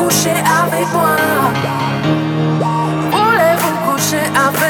coucher avec moi. Voulez-vous coucher avec moi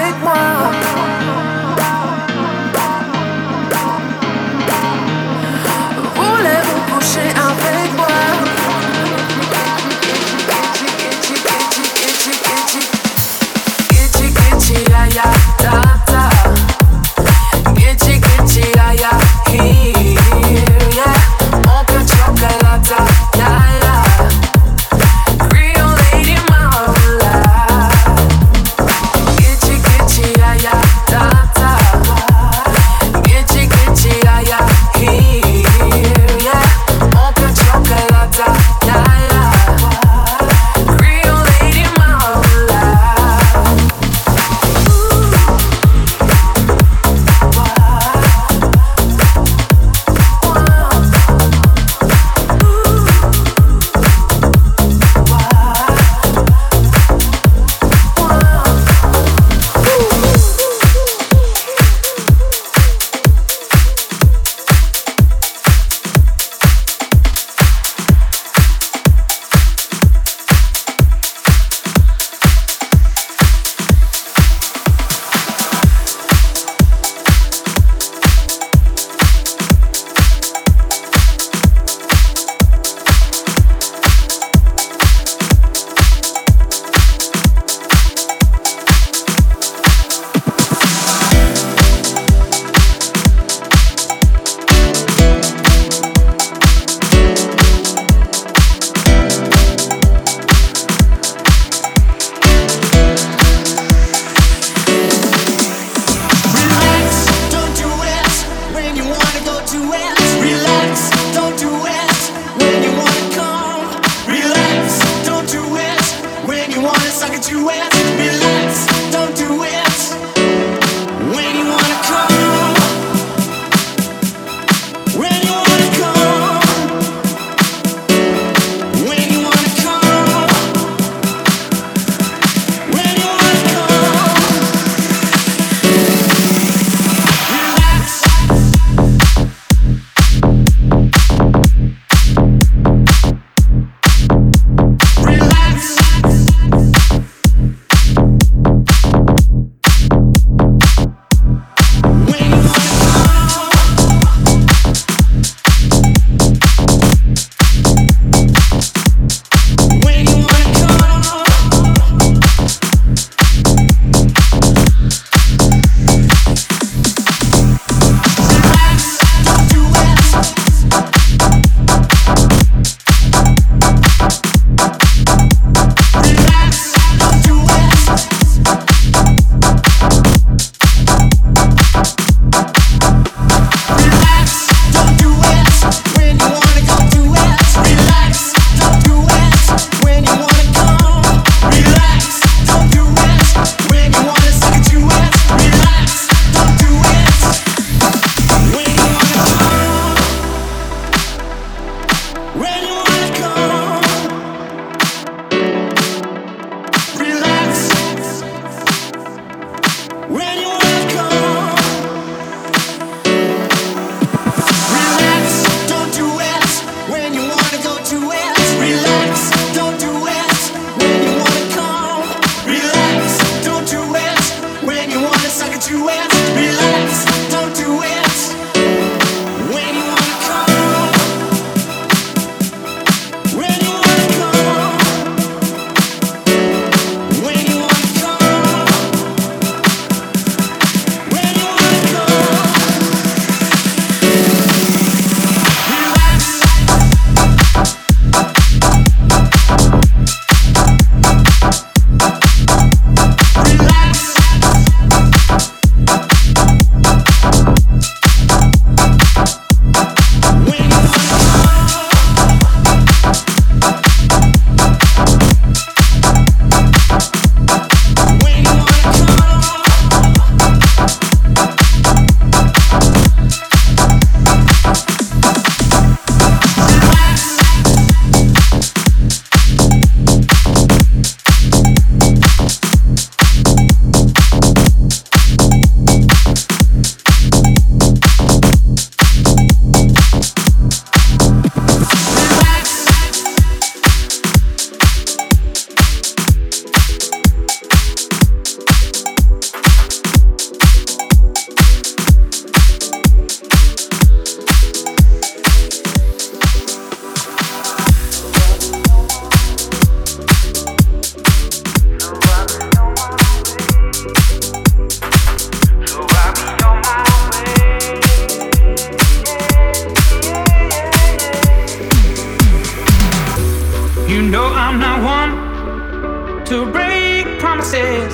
to break promises.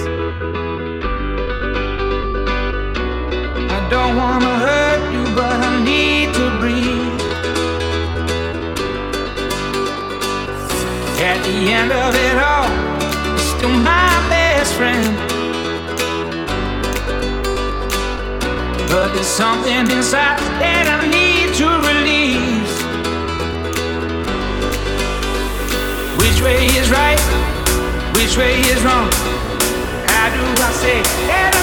I don't wanna hurt you, but I need to breathe. At the end of it all, you're still my best friend. But there's something inside that I need to release. Which way is right? which way is wrong? How do I say?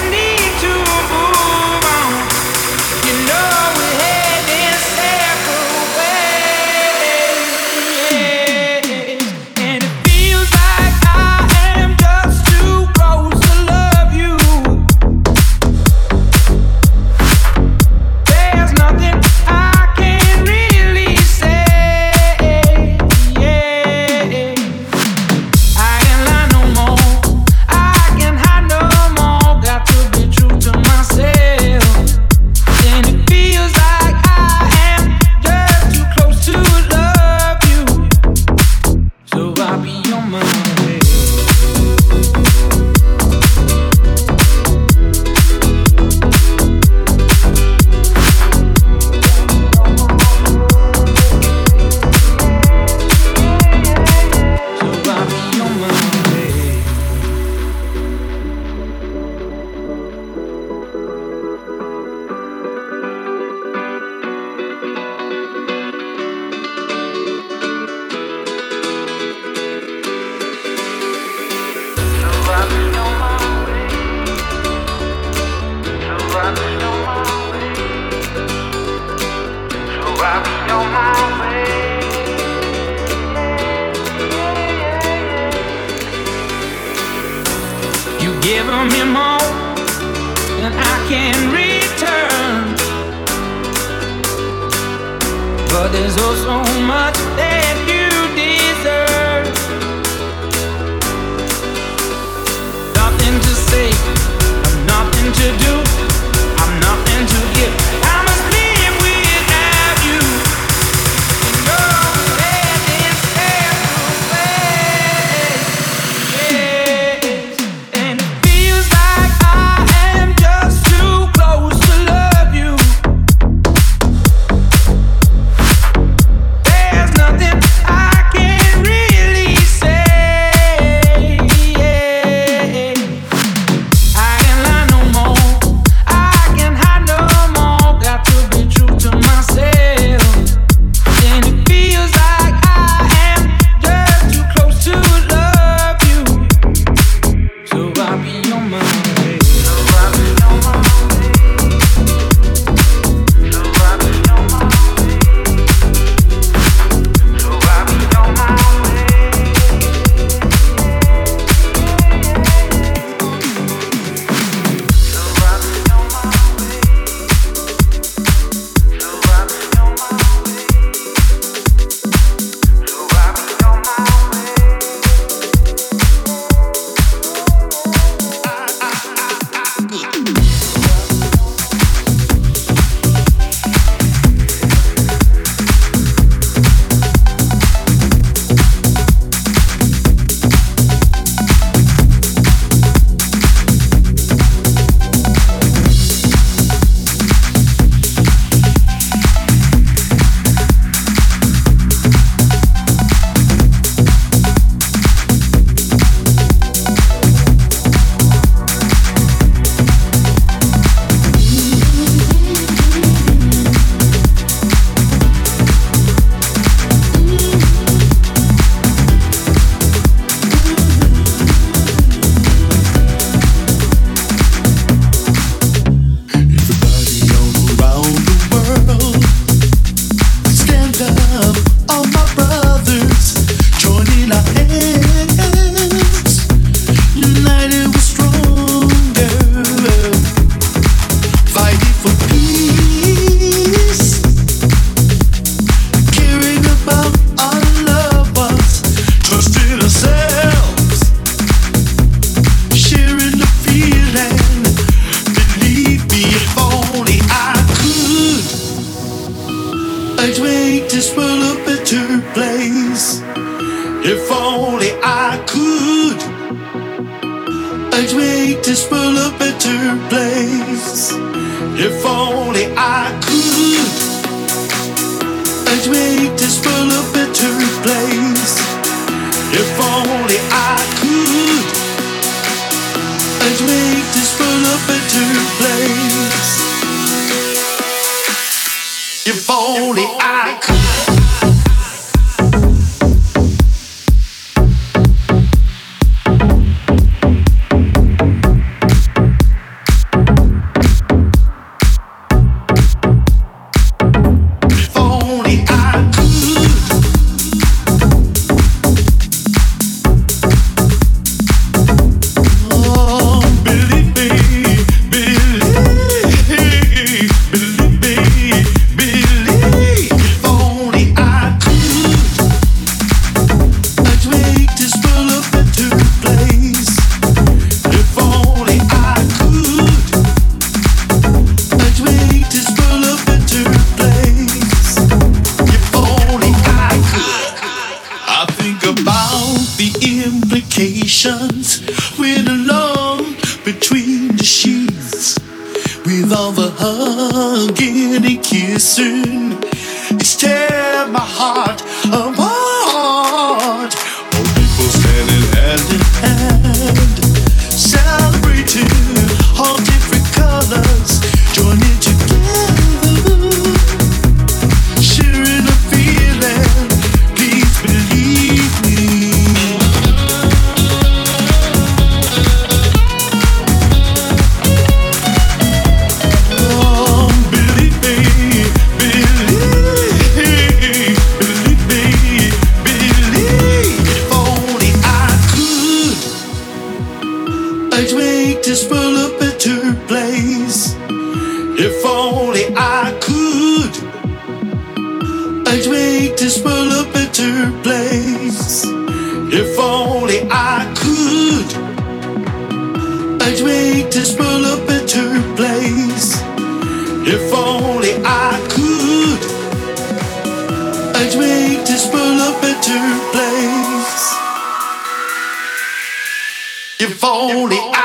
there's oh so much there. Against the wall,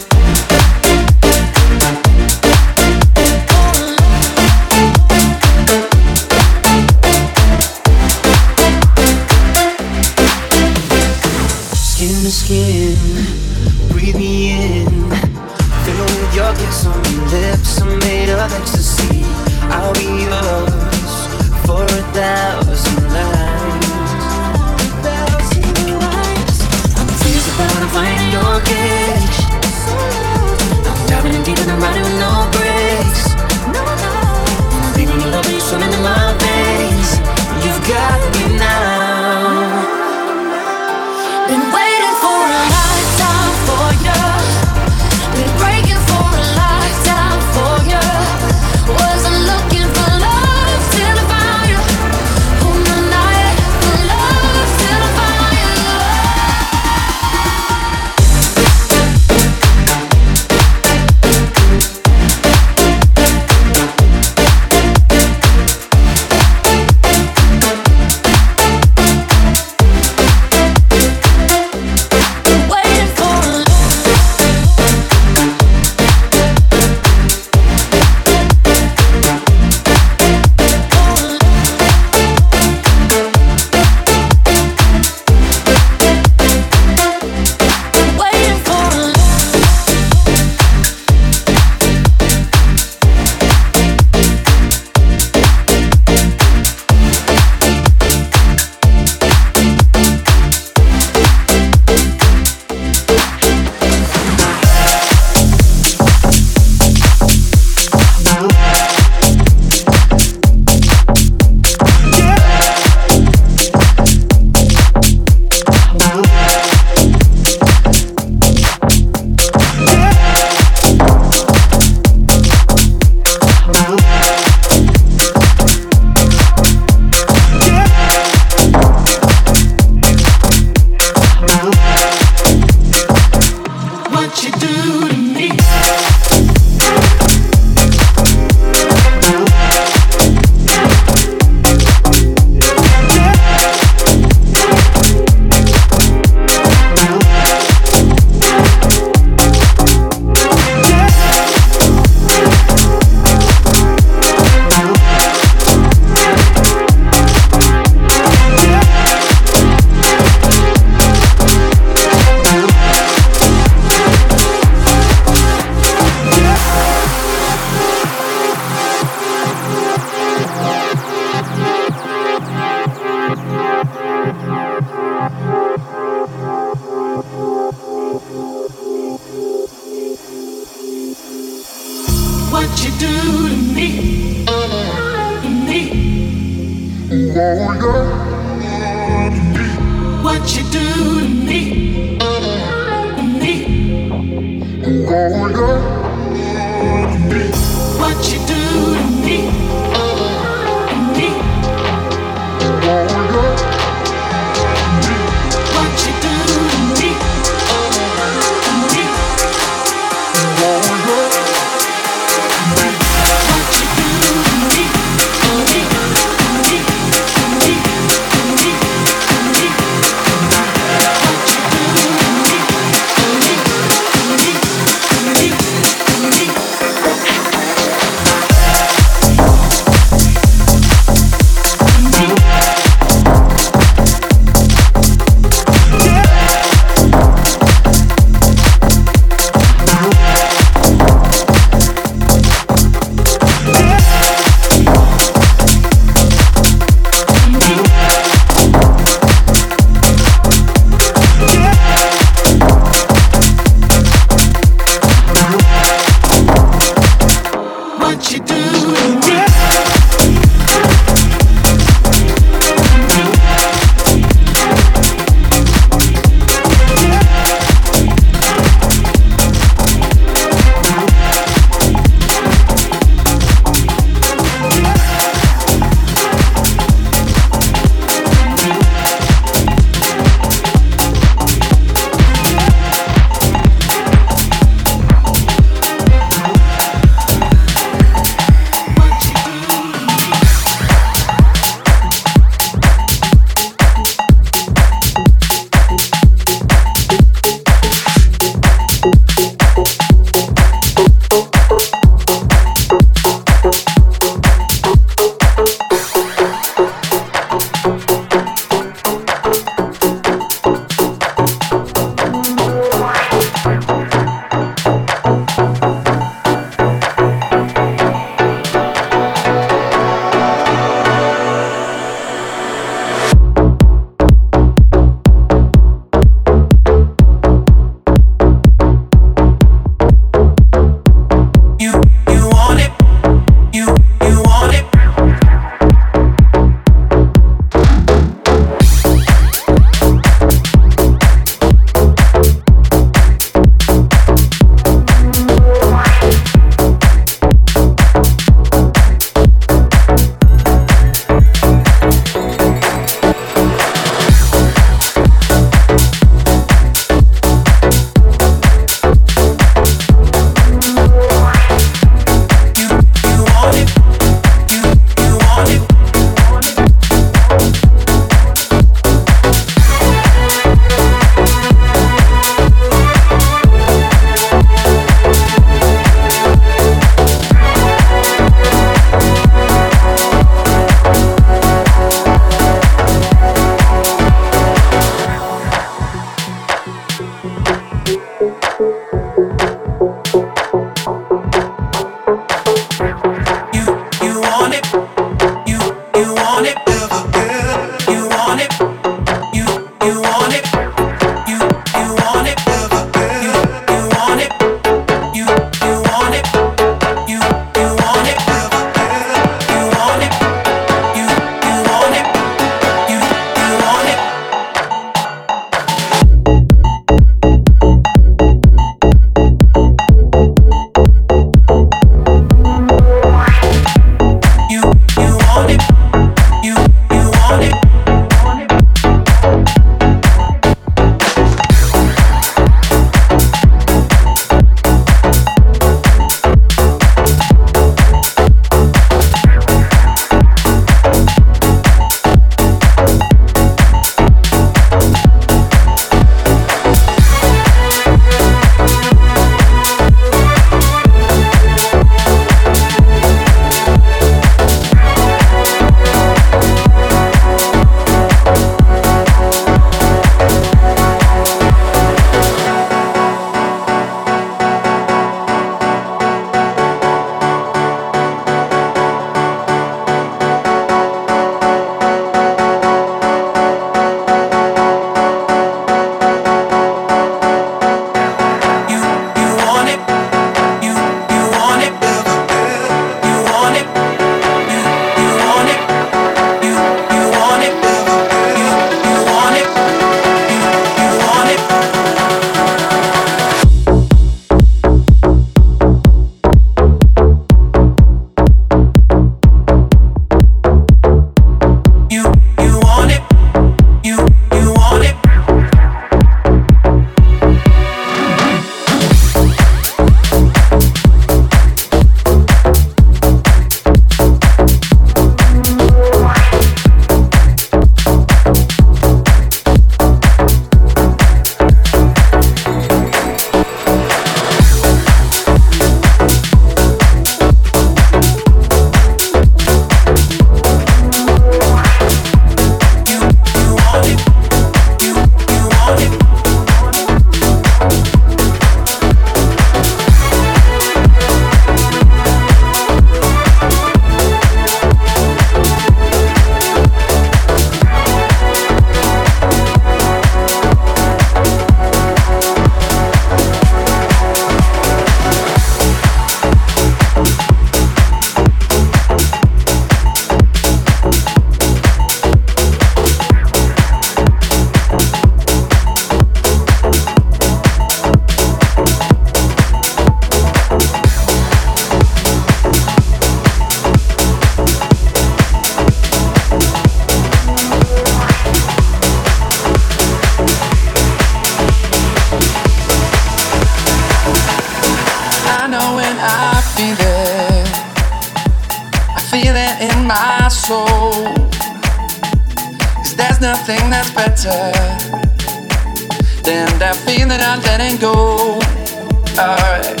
Alright.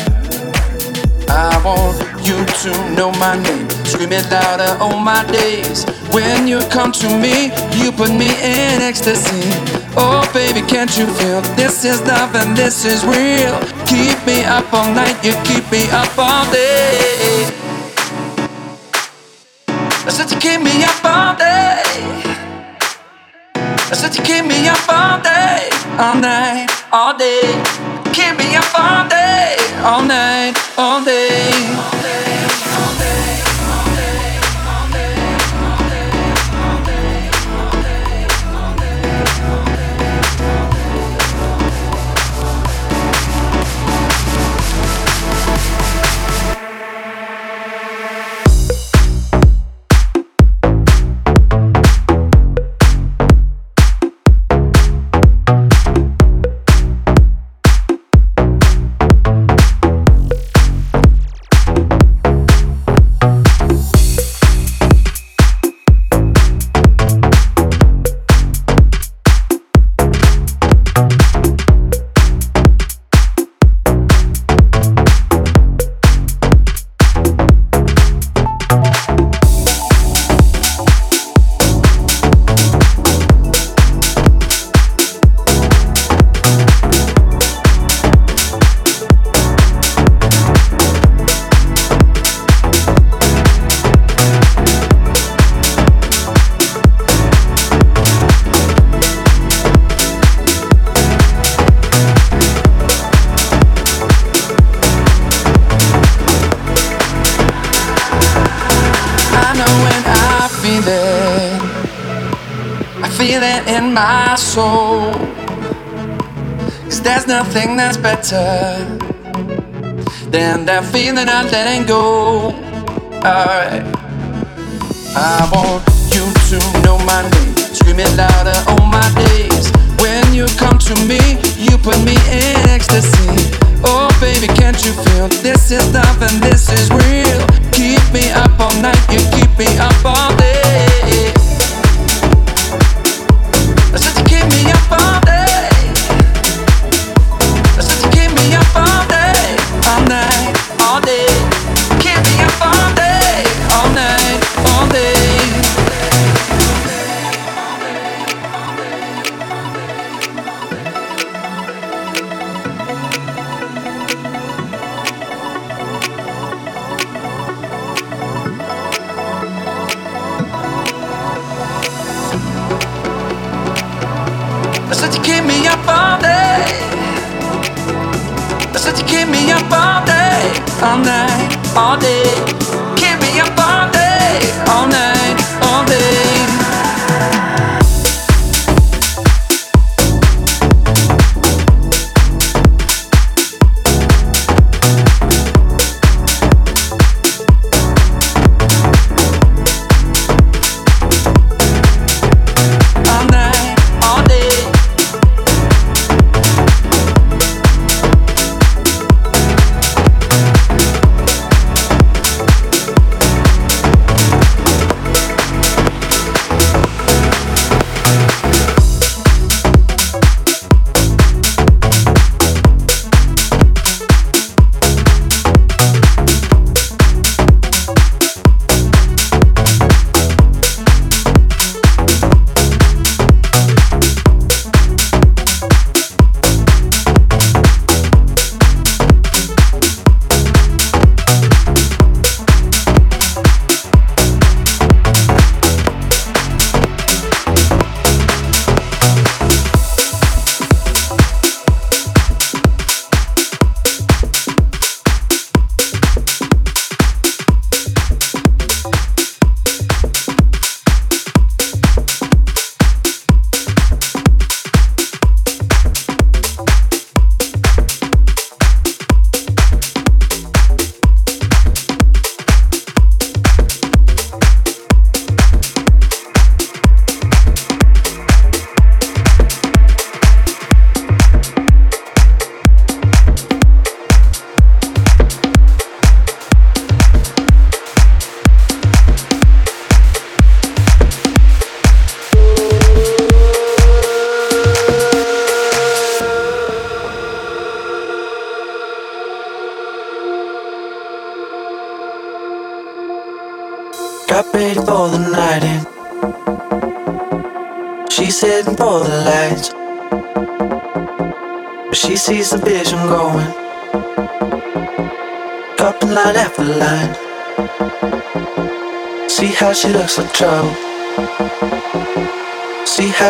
I want you to know my name. Scream it louder all my days. When you come to me, you put me in ecstasy. Oh, baby, can't you feel this is love and this is real? Keep me up all night, you keep me up all day. I said you keep me up all day. I said you keep me up all day, all night, all day. Keep me up all day, all night, all day. Feel I feel it in my soul. Cause there's nothing that's better than that feeling I'm letting go. Alright. I want you to know my name, scream it louder all my days. When you come to me, you put me in ecstasy. Oh, baby, can't you feel this is love and this is real? Keep me up all night, you keep me up all day. Said you keep me up all day. Said you keep me up all day, all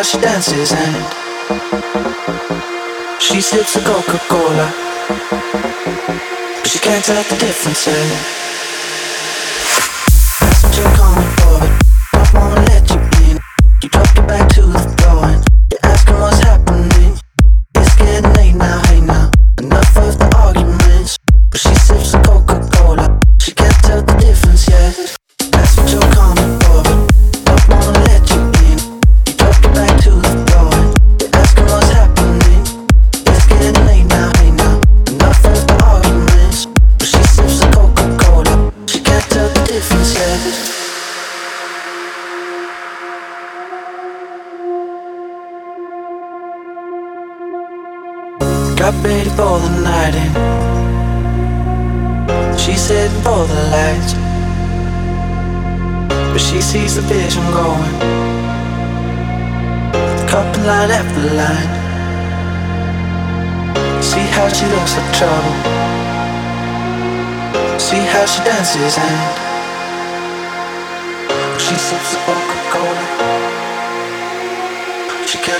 she dances and she sips a Coca-Cola, but she can't tell the difference. Eh?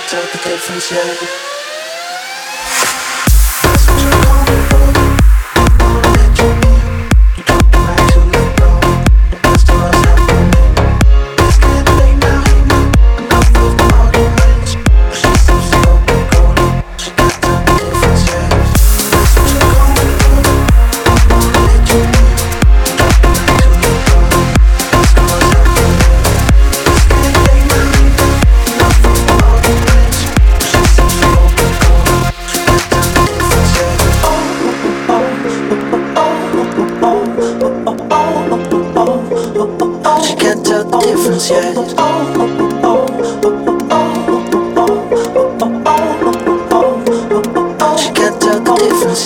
took the different shape